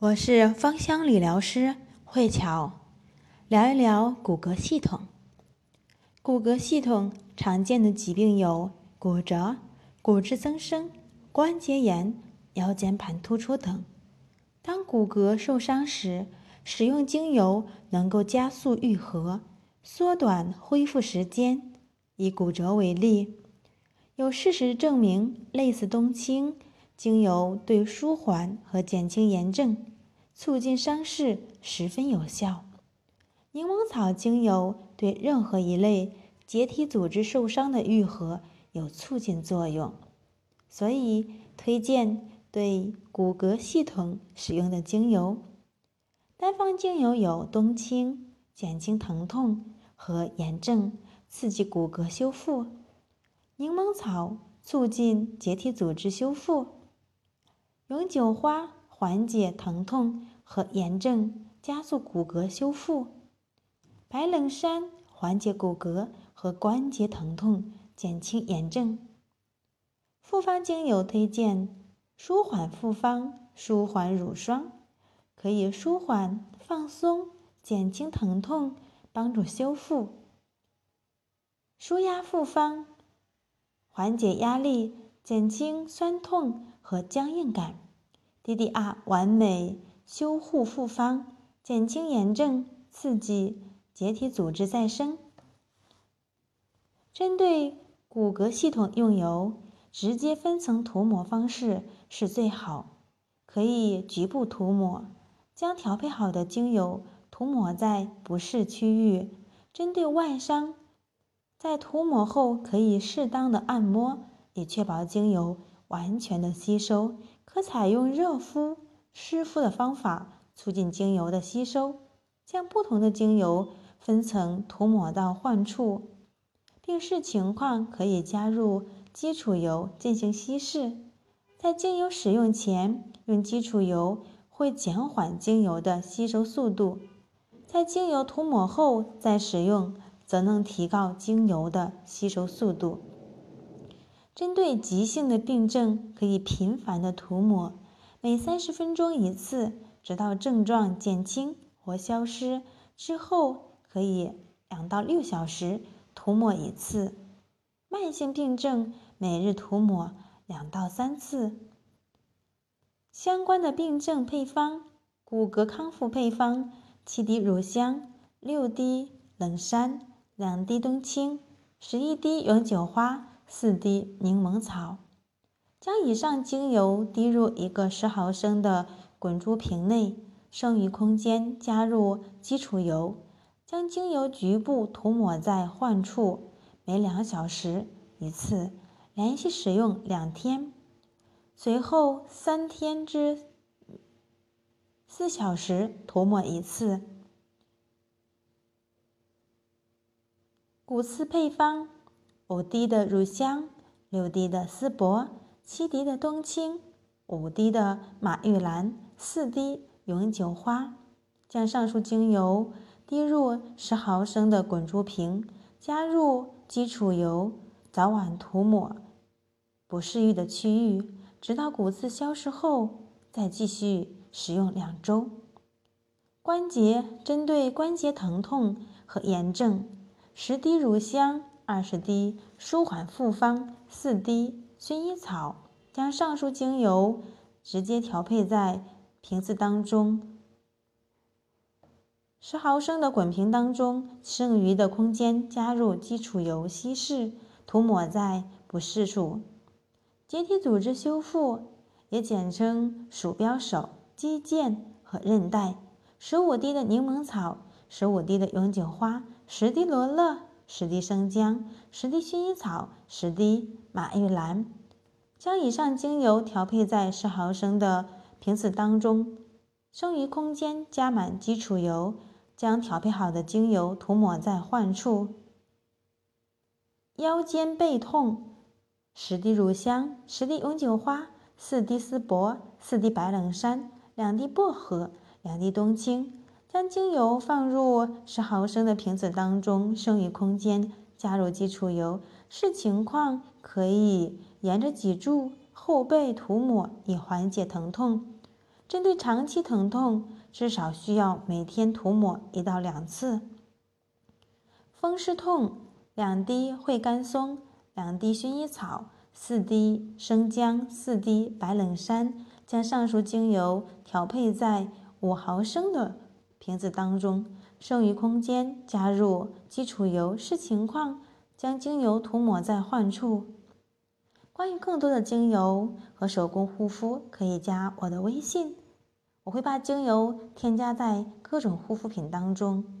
我是芳香理疗师慧乔，聊一聊骨骼系统。骨骼系统常见的疾病有骨折、骨质增生、关节炎、腰间盘突出等。当骨骼受伤时，使用精油能够加速愈合，缩短恢复时间。以骨折为例，有事实证明，类似冬青精油对舒缓和减轻炎症。促进伤势十分有效。柠檬草精油对任何一类结缔组织受伤的愈合有促进作用，所以推荐对骨骼系统使用的精油。单方精油有冬青减轻疼痛和炎症，刺激骨骼修复；柠檬草促进结缔组织修复；永久花。缓解疼痛和炎症，加速骨骼修复；白冷杉缓解骨骼和关节疼痛，减轻炎症。复方精油推荐舒缓复方舒缓乳霜，可以舒缓、放松、减轻疼痛，帮助修复。舒压复方缓解压力，减轻酸痛和僵硬感。DDR 完美修护复方，减轻炎症，刺激结缔组织再生。针对骨骼系统用油，直接分层涂抹方式是最好，可以局部涂抹，将调配好的精油涂抹在不适区域。针对外伤，在涂抹后可以适当的按摩，以确保精油完全的吸收。可采用热敷、湿敷的方法，促进精油的吸收。将不同的精油分层涂抹到患处，并视情况可以加入基础油进行稀释。在精油使用前用基础油会减缓精油的吸收速度，在精油涂抹后再使用则能提高精油的吸收速度。针对急性的病症，可以频繁的涂抹，每三十分钟一次，直到症状减轻或消失之后，可以两到六小时涂抹一次。慢性病症每日涂抹两到三次。相关的病症配方：骨骼康复配方：七滴乳香，六滴冷杉，两滴冬青，十一滴永久花。四滴柠檬草，将以上精油滴入一个十毫升的滚珠瓶内，剩余空间加入基础油，将精油局部涂抹在患处，每两小时一次，连续使用两天，随后三天之四小时涂抹一次。骨刺配方。五滴的乳香，六滴的丝柏，七滴的冬青，五滴的马玉兰，四滴永久花。将上述精油滴入十毫升的滚珠瓶，加入基础油，早晚涂抹不适愈的区域，直到骨刺消失后，再继续使用两周。关节针对关节疼痛和炎症，十滴乳香。二十滴舒缓复方，四滴薰衣草，将上述精油直接调配在瓶子当中，十毫升的滚瓶当中，剩余的空间加入基础油稀释，涂抹在不适处。结缔组织修复也简称鼠标手、肌腱和韧带。十五滴的柠檬草，十五滴的永久花，十滴罗勒。十滴生姜，十滴薰衣草，十滴马玉兰，将以上精油调配在十毫升的瓶子当中，剩余空间加满基础油，将调配好的精油涂抹在患处。腰间背痛，十滴乳香，十滴永久花，四滴丝柏，四滴白冷杉，两滴薄荷，两滴冬青。将精油放入十毫升的瓶子当中，剩余空间加入基础油，视情况可以沿着脊柱后背涂抹，以缓解疼痛。针对长期疼痛，至少需要每天涂抹一到两次。风湿痛，两滴惠甘松，两滴薰衣草，四滴生姜，四滴白冷杉，将上述精油调配在五毫升的瓶子当中，剩余空间加入基础油，视情况将精油涂抹在患处。关于更多的精油和手工护肤，可以加我的微信，我会把精油添加在各种护肤品当中。